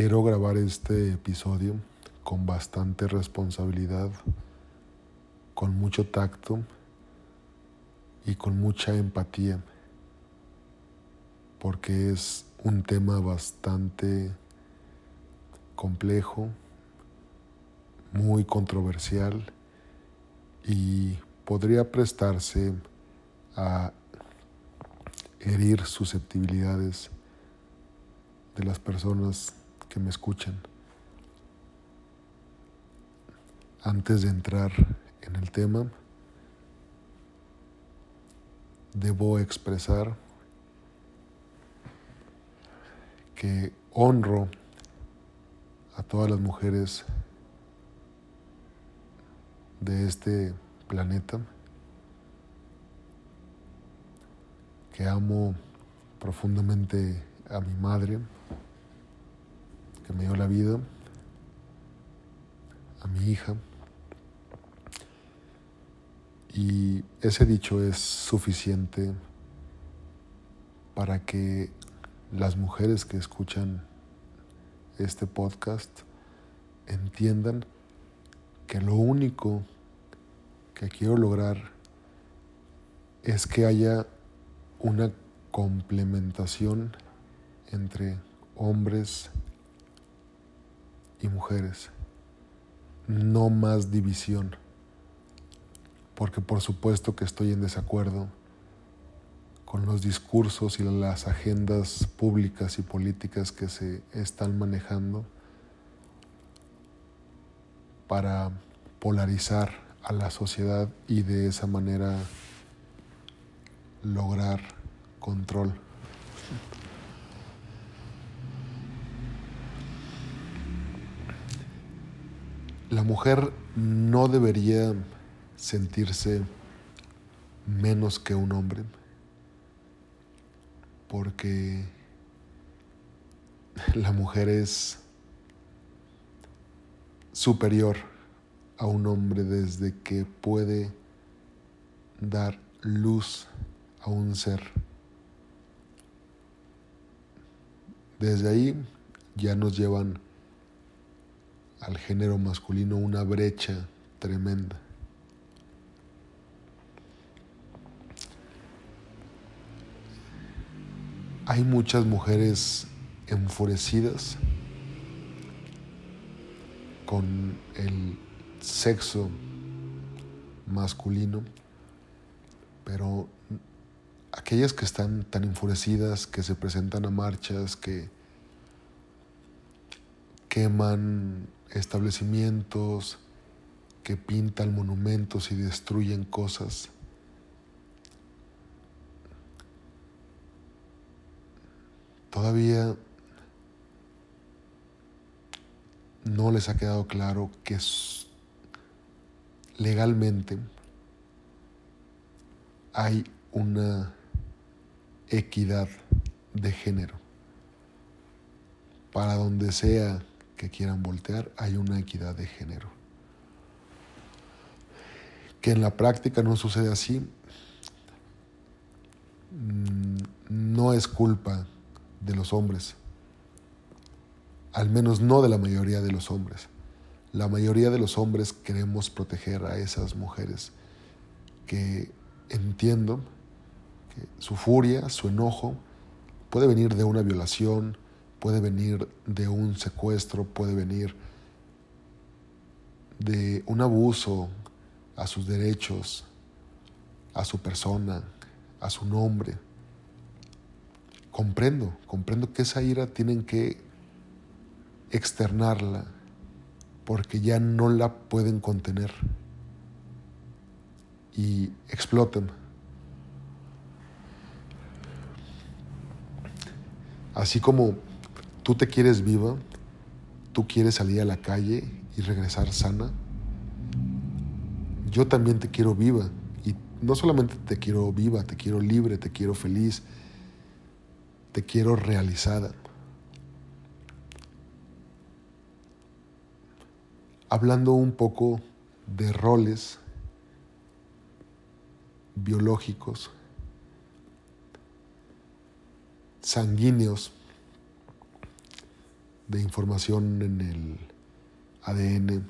Quiero grabar este episodio con bastante responsabilidad, con mucho tacto y con mucha empatía, porque es un tema bastante complejo, muy controversial y podría prestarse a herir susceptibilidades de las personas que me escuchan. Antes de entrar en el tema, debo expresar que honro a todas las mujeres de este planeta, que amo profundamente a mi madre, que me dio la vida, a mi hija. Y ese dicho es suficiente para que las mujeres que escuchan este podcast entiendan que lo único que quiero lograr es que haya una complementación entre hombres y mujeres, no más división, porque por supuesto que estoy en desacuerdo con los discursos y las agendas públicas y políticas que se están manejando para polarizar a la sociedad y de esa manera lograr control. La mujer no debería sentirse menos que un hombre porque la mujer es superior a un hombre desde que puede dar luz a un ser. Desde ahí ya nos llevan al género masculino una brecha tremenda. Hay muchas mujeres enfurecidas con el sexo masculino, pero aquellas que están tan enfurecidas, que se presentan a marchas, que queman establecimientos, que pintan monumentos y destruyen cosas. Todavía no les ha quedado claro que legalmente hay una equidad de género. Para donde sea que quieran voltear, hay una equidad de género. Que en la práctica no sucede así, mm, no es culpa de los hombres, al menos no de la mayoría de los hombres. La mayoría de los hombres queremos proteger a esas mujeres que entiendo que su furia, su enojo, puede venir de una violación, puede venir de un secuestro, puede venir de un abuso a sus derechos, a su persona, a su nombre. Comprendo, comprendo que esa ira tienen que externarla porque ya no la pueden contener y explotan. Así como tú te quieres viva, tú quieres salir a la calle y regresar sana, yo también te quiero viva. Y no solamente te quiero viva, te quiero libre, te quiero feliz, te quiero realizada. Hablando un poco de roles biológicos, sanguíneos de información en el ADN.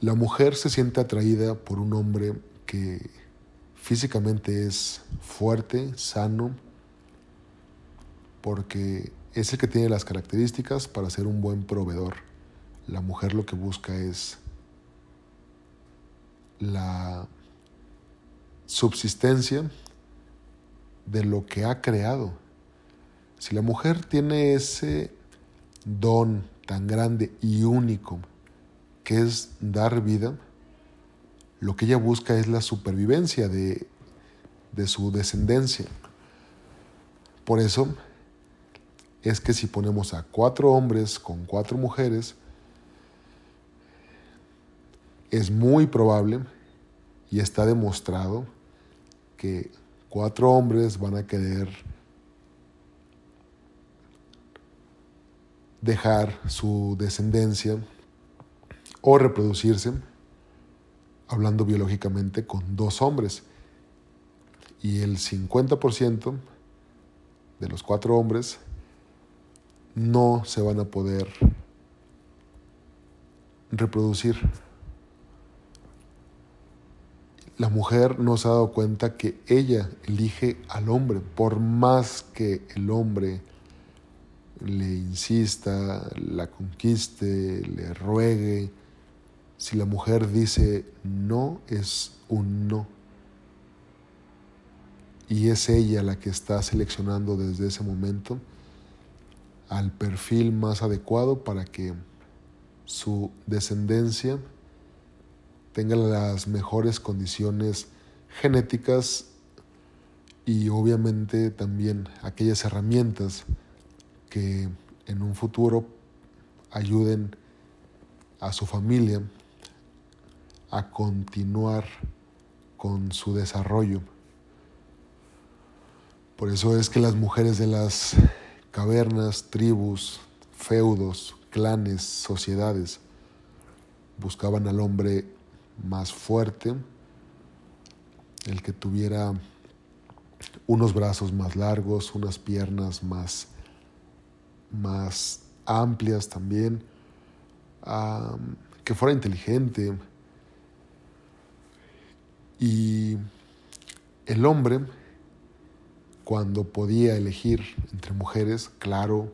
La mujer se siente atraída por un hombre que físicamente es fuerte, sano, porque es el que tiene las características para ser un buen proveedor. La mujer lo que busca es la subsistencia de lo que ha creado. Si la mujer tiene ese don tan grande y único que es dar vida, lo que ella busca es la supervivencia de, de su descendencia. Por eso es que si ponemos a cuatro hombres con cuatro mujeres, es muy probable y está demostrado que cuatro hombres van a querer dejar su descendencia o reproducirse, hablando biológicamente, con dos hombres. Y el 50% de los cuatro hombres no se van a poder reproducir. La mujer no se ha dado cuenta que ella elige al hombre, por más que el hombre le insista, la conquiste, le ruegue. Si la mujer dice no, es un no. Y es ella la que está seleccionando desde ese momento al perfil más adecuado para que su descendencia tenga las mejores condiciones genéticas y obviamente también aquellas herramientas que en un futuro ayuden a su familia a continuar con su desarrollo. Por eso es que las mujeres de las cavernas, tribus, feudos, clanes, sociedades, buscaban al hombre más fuerte, el que tuviera unos brazos más largos, unas piernas más, más amplias también, que fuera inteligente. Y el hombre cuando podía elegir entre mujeres, claro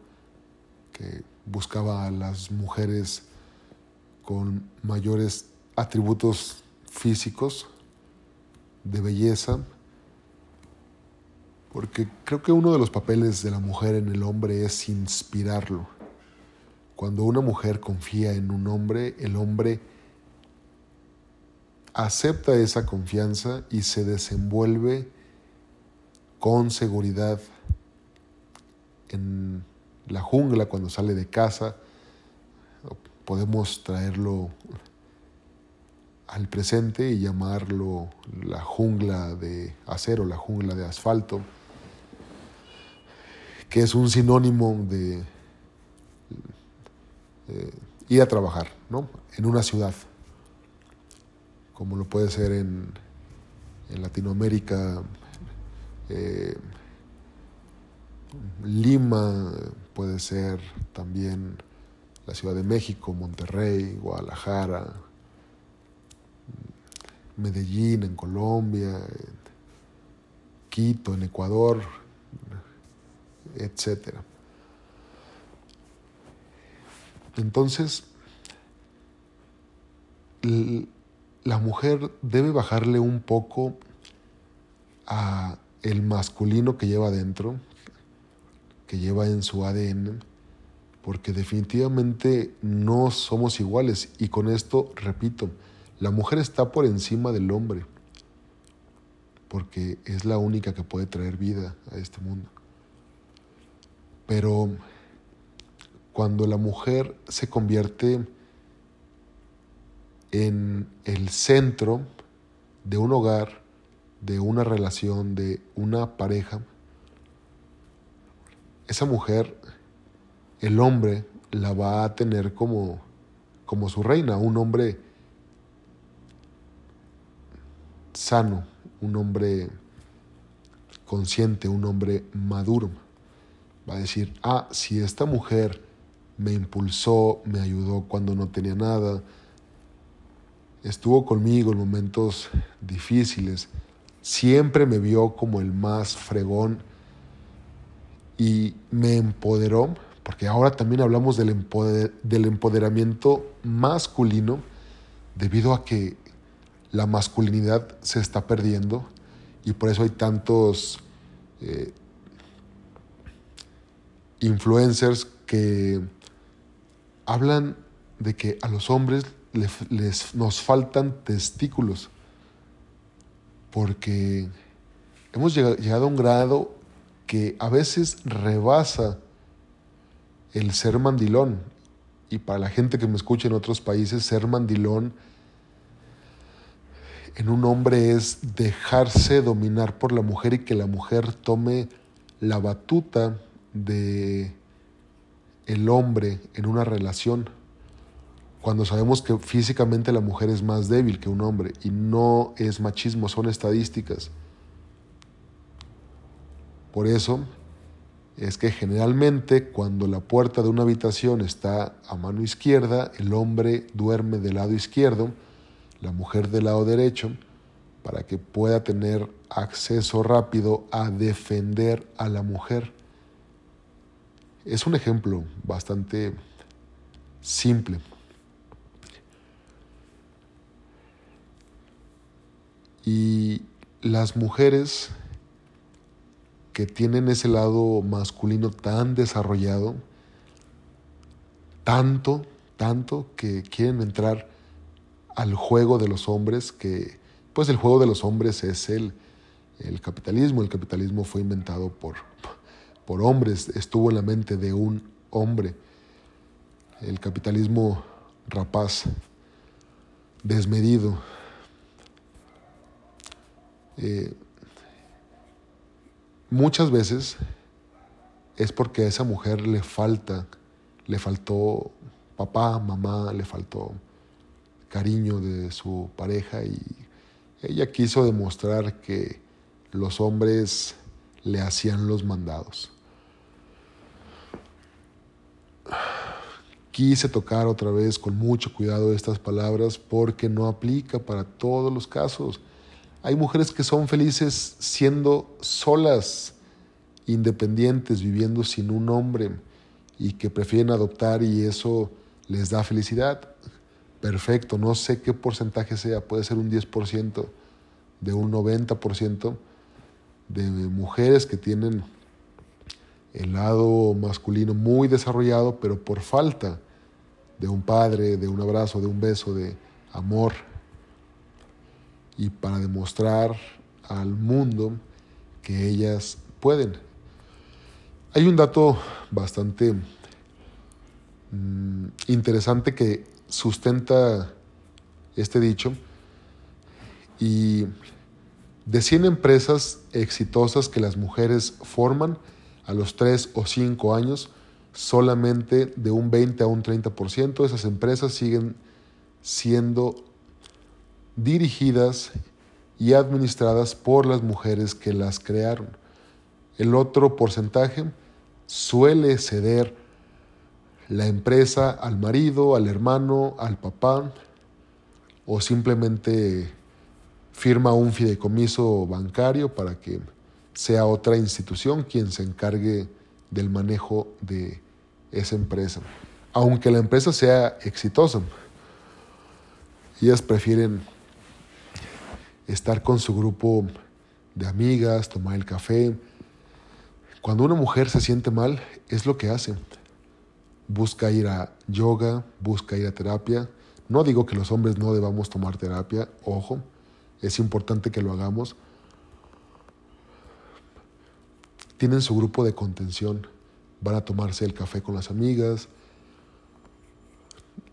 que buscaba a las mujeres con mayores atributos físicos, de belleza, porque creo que uno de los papeles de la mujer en el hombre es inspirarlo. Cuando una mujer confía en un hombre, el hombre acepta esa confianza y se desenvuelve con seguridad en la jungla cuando sale de casa. Podemos traerlo al presente y llamarlo la jungla de acero, la jungla de asfalto, que es un sinónimo de ir a trabajar ¿no? en una ciudad, como lo puede ser en, en Latinoamérica eh, Lima, puede ser también la Ciudad de México, Monterrey, Guadalajara, Medellín en Colombia, Quito en Ecuador, etc. Entonces, la mujer debe bajarle un poco a el masculino que lleva dentro, que lleva en su ADN, porque definitivamente no somos iguales. Y con esto, repito, la mujer está por encima del hombre, porque es la única que puede traer vida a este mundo. Pero cuando la mujer se convierte en el centro de un hogar, de una relación, de una pareja, esa mujer, el hombre la va a tener como, como su reina, un hombre sano, un hombre consciente, un hombre maduro. Va a decir, ah, si esta mujer me impulsó, me ayudó cuando no tenía nada, estuvo conmigo en momentos difíciles, siempre me vio como el más fregón y me empoderó, porque ahora también hablamos del, del empoderamiento masculino, debido a que la masculinidad se está perdiendo y por eso hay tantos eh, influencers que hablan de que a los hombres les, nos faltan testículos porque hemos llegado a un grado que a veces rebasa el ser mandilón. Y para la gente que me escucha en otros países, ser mandilón en un hombre es dejarse dominar por la mujer y que la mujer tome la batuta de el hombre en una relación cuando sabemos que físicamente la mujer es más débil que un hombre y no es machismo, son estadísticas. Por eso es que generalmente cuando la puerta de una habitación está a mano izquierda, el hombre duerme del lado izquierdo, la mujer del lado derecho, para que pueda tener acceso rápido a defender a la mujer. Es un ejemplo bastante simple. Y las mujeres que tienen ese lado masculino tan desarrollado, tanto, tanto que quieren entrar al juego de los hombres, que pues el juego de los hombres es el, el capitalismo. El capitalismo fue inventado por, por hombres, estuvo en la mente de un hombre. El capitalismo rapaz, desmedido, eh, muchas veces es porque a esa mujer le falta, le faltó papá, mamá, le faltó cariño de su pareja y ella quiso demostrar que los hombres le hacían los mandados. Quise tocar otra vez con mucho cuidado estas palabras porque no aplica para todos los casos. Hay mujeres que son felices siendo solas, independientes, viviendo sin un hombre y que prefieren adoptar y eso les da felicidad. Perfecto, no sé qué porcentaje sea, puede ser un 10%, de un 90% de mujeres que tienen el lado masculino muy desarrollado, pero por falta de un padre, de un abrazo, de un beso, de amor, y para demostrar al mundo que ellas pueden. Hay un dato bastante mm, interesante que sustenta este dicho y de 100 empresas exitosas que las mujeres forman a los 3 o 5 años, solamente de un 20 a un 30% de esas empresas siguen siendo dirigidas y administradas por las mujeres que las crearon. El otro porcentaje suele ceder la empresa al marido, al hermano, al papá, o simplemente firma un fideicomiso bancario para que sea otra institución quien se encargue del manejo de esa empresa. Aunque la empresa sea exitosa, ellas prefieren estar con su grupo de amigas, tomar el café. Cuando una mujer se siente mal, es lo que hace. Busca ir a yoga, busca ir a terapia. No digo que los hombres no debamos tomar terapia, ojo, es importante que lo hagamos. Tienen su grupo de contención, van a tomarse el café con las amigas.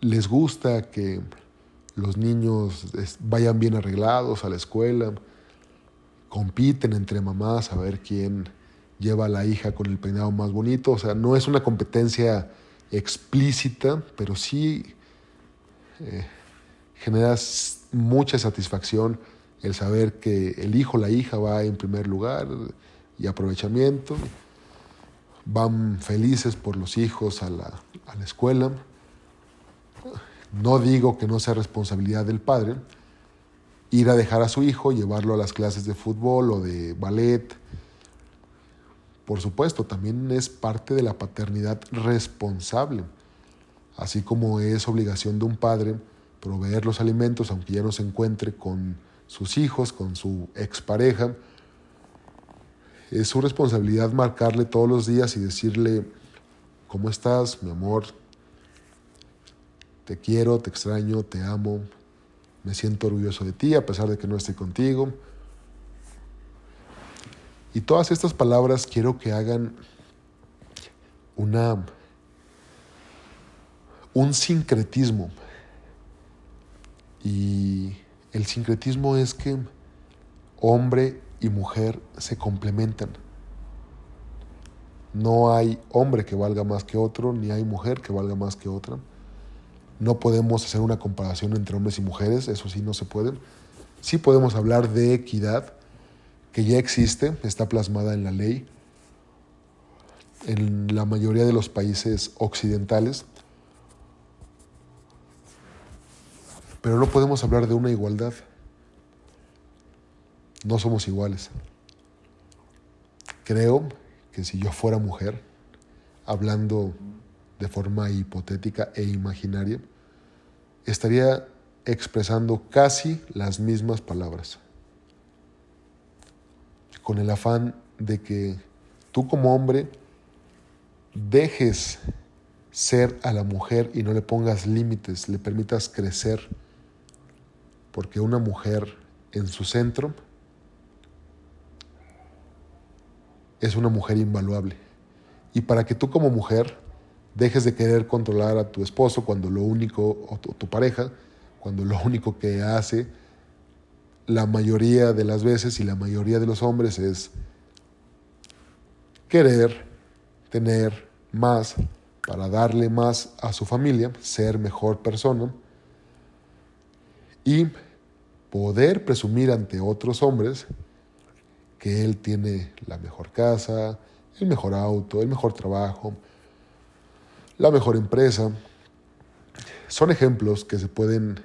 Les gusta que los niños vayan bien arreglados a la escuela, compiten entre mamás a ver quién lleva a la hija con el peinado más bonito. O sea, no es una competencia explícita, pero sí eh, genera mucha satisfacción el saber que el hijo o la hija va en primer lugar y aprovechamiento. Van felices por los hijos a la, a la escuela. No digo que no sea responsabilidad del padre ir a dejar a su hijo, llevarlo a las clases de fútbol o de ballet. Por supuesto, también es parte de la paternidad responsable, así como es obligación de un padre proveer los alimentos aunque ya no se encuentre con sus hijos, con su expareja. Es su responsabilidad marcarle todos los días y decirle, ¿cómo estás, mi amor? Te quiero, te extraño, te amo, me siento orgulloso de ti a pesar de que no esté contigo. Y todas estas palabras quiero que hagan una un sincretismo. Y el sincretismo es que hombre y mujer se complementan. No hay hombre que valga más que otro, ni hay mujer que valga más que otra. No podemos hacer una comparación entre hombres y mujeres, eso sí no se puede. Sí podemos hablar de equidad, que ya existe, está plasmada en la ley en la mayoría de los países occidentales, pero no podemos hablar de una igualdad. No somos iguales. Creo que si yo fuera mujer, hablando de forma hipotética e imaginaria, estaría expresando casi las mismas palabras, con el afán de que tú como hombre dejes ser a la mujer y no le pongas límites, le permitas crecer, porque una mujer en su centro es una mujer invaluable. Y para que tú como mujer dejes de querer controlar a tu esposo cuando lo único, o tu, pareja, cuando lo único que hace la mayoría de las veces y la mayoría de los hombres es querer tener más para darle más a su familia, ser mejor persona y poder presumir ante otros hombres que él tiene la mejor casa, el mejor auto, el mejor trabajo, la mejor empresa. Son ejemplos que se pueden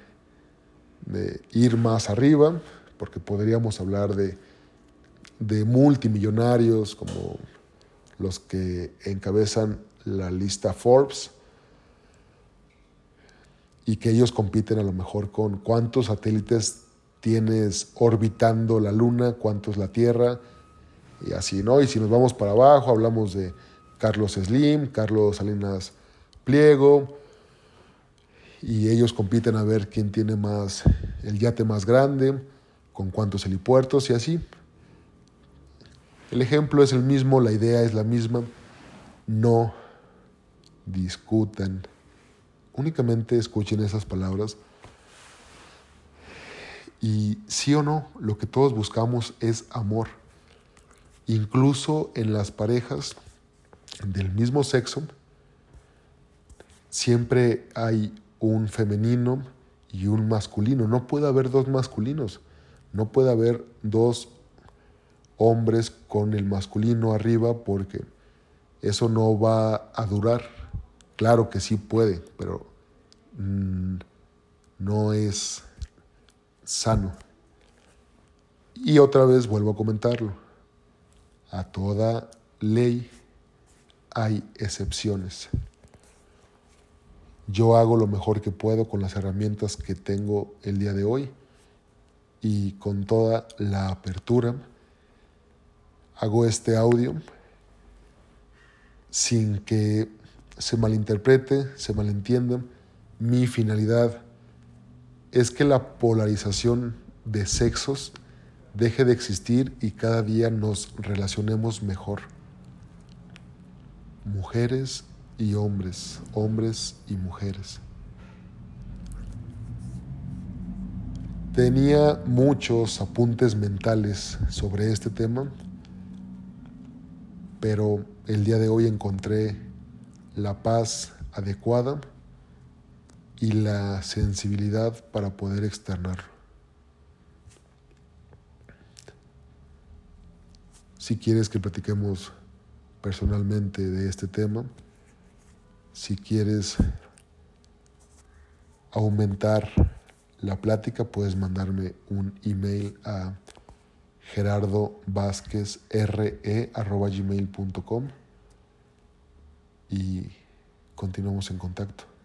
eh, ir más arriba, porque podríamos hablar de, de multimillonarios como los que encabezan la lista Forbes y que ellos compiten a lo mejor con cuántos satélites tienes orbitando la Luna, cuántos la Tierra, y así, ¿no? Y si nos vamos para abajo, hablamos de Carlos Slim, Carlos Salinas pliego y ellos compiten a ver quién tiene más el yate más grande, con cuántos helipuertos y así. El ejemplo es el mismo, la idea es la misma. No discutan. Únicamente escuchen esas palabras. Y sí o no, lo que todos buscamos es amor. Incluso en las parejas del mismo sexo, siempre hay un femenino y un masculino. No puede haber dos masculinos. No puede haber dos hombres con el masculino arriba porque eso no va a durar. Claro que sí puede, pero mm, no es sano. Y otra vez vuelvo a comentarlo. A toda ley hay excepciones. Yo hago lo mejor que puedo con las herramientas que tengo el día de hoy y con toda la apertura hago este audio sin que se malinterprete, se malentienda. Mi finalidad es que la polarización de sexos deje de existir y cada día nos relacionemos mejor. Mujeres y hombres, hombres y mujeres. Tenía muchos apuntes mentales sobre este tema, pero el día de hoy encontré la paz adecuada y la sensibilidad para poder externar. Si quieres que platiquemos personalmente de este tema. Si quieres aumentar la plática, puedes mandarme un email a gerardovásquezre.gmail.com y continuamos en contacto.